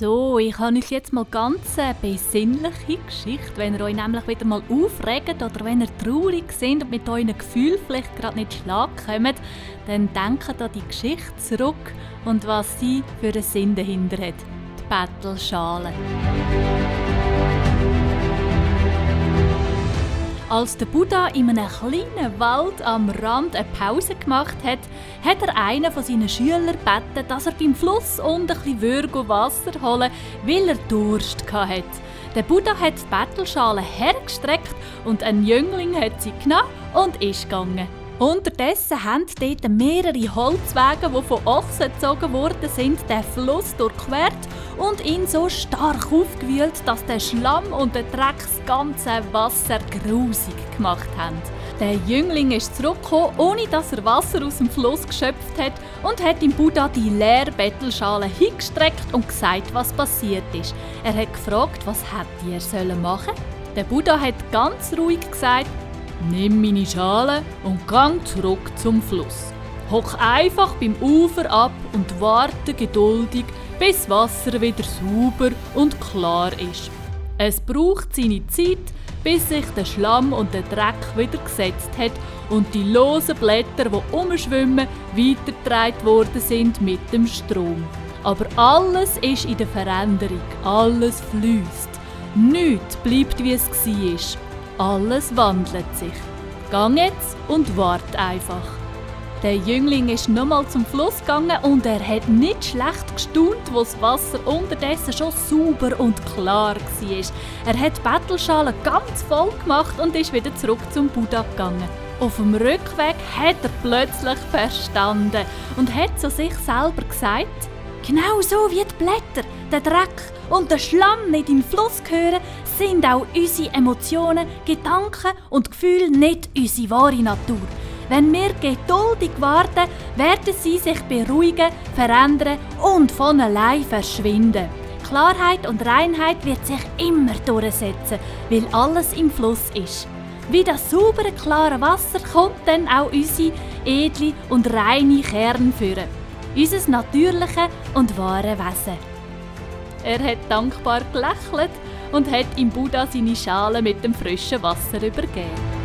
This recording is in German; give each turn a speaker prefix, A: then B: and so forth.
A: So, ich habe euch jetzt mal ganz eine besinnliche Geschichte. Wenn ihr euch nämlich wieder mal aufregt oder wenn ihr traurig seid und mit euren Gefühlen vielleicht gerade nicht Schlag kommt, dann denkt an die Geschichte zurück und was sie für einen Sinn dahinter hat. Die Bettelschale. Als der Buddha in einem kleinen Wald am Rand eine Pause gemacht hat, hat er einen von seinen Schülern gebeten, dass er beim Fluss unten ein bisschen Wasser holen weil er Durst hatte. Der Buddha hat die Bettelschale hergestreckt und ein Jüngling hat sie genommen und ist gegangen. Unterdessen haben dort mehrere Holzwege, die von Ochsen gezogen worden sind, den Fluss durchquert und ihn so stark aufgewühlt, dass der Schlamm und der Dreck das ganze Wasser grusig gemacht haben. Der Jüngling ist zurückgekommen, ohne dass er Wasser aus dem Fluss geschöpft hat und hat dem Buddha die leere Bettelschale hingestreckt und gesagt, was passiert ist. Er hat gefragt, was hätte er sollen machen? Der Buddha hat ganz ruhig gesagt, Nimm meine Schale und gang zurück zum Fluss. Hock einfach beim Ufer ab und warte geduldig, bis Wasser wieder sauber und klar ist. Es braucht seine Zeit, bis sich der Schlamm und der Dreck wieder gesetzt hat und die losen Blätter, die umschwimmen, weitergetragen worden sind mit dem Strom. Aber alles ist in der Veränderung, alles fließt. Nichts bleibt wie es war. Alles wandelt sich. Gang jetzt und wart einfach. Der Jüngling ist nochmal zum Fluss gegangen und er hat nicht schlecht gestaunt, wo das Wasser unterdessen schon sauber und klar war. Er hat die Bettelschale ganz voll gemacht und ist wieder zurück zum Buddha gegangen. Auf dem Rückweg hat er plötzlich verstanden und hat zu sich selber gesagt, Genau so wie die Blätter, der Dreck und der Schlamm nicht in den Fluss gehören, sind auch unsere Emotionen, Gedanken und Gefühle nicht unsere wahre Natur. Wenn wir geduldig warten, werden sie sich beruhigen, verändern und von allein verschwinden. Klarheit und Reinheit wird sich immer durchsetzen, weil alles im Fluss ist. Wie das saubere, klare Wasser kommt dann auch unsere edle und reine Kern führen unser natürliche und wahre Wesen. Er hat dankbar gelächelt und hat im Buddha seine Schale mit dem frischen Wasser übergeben.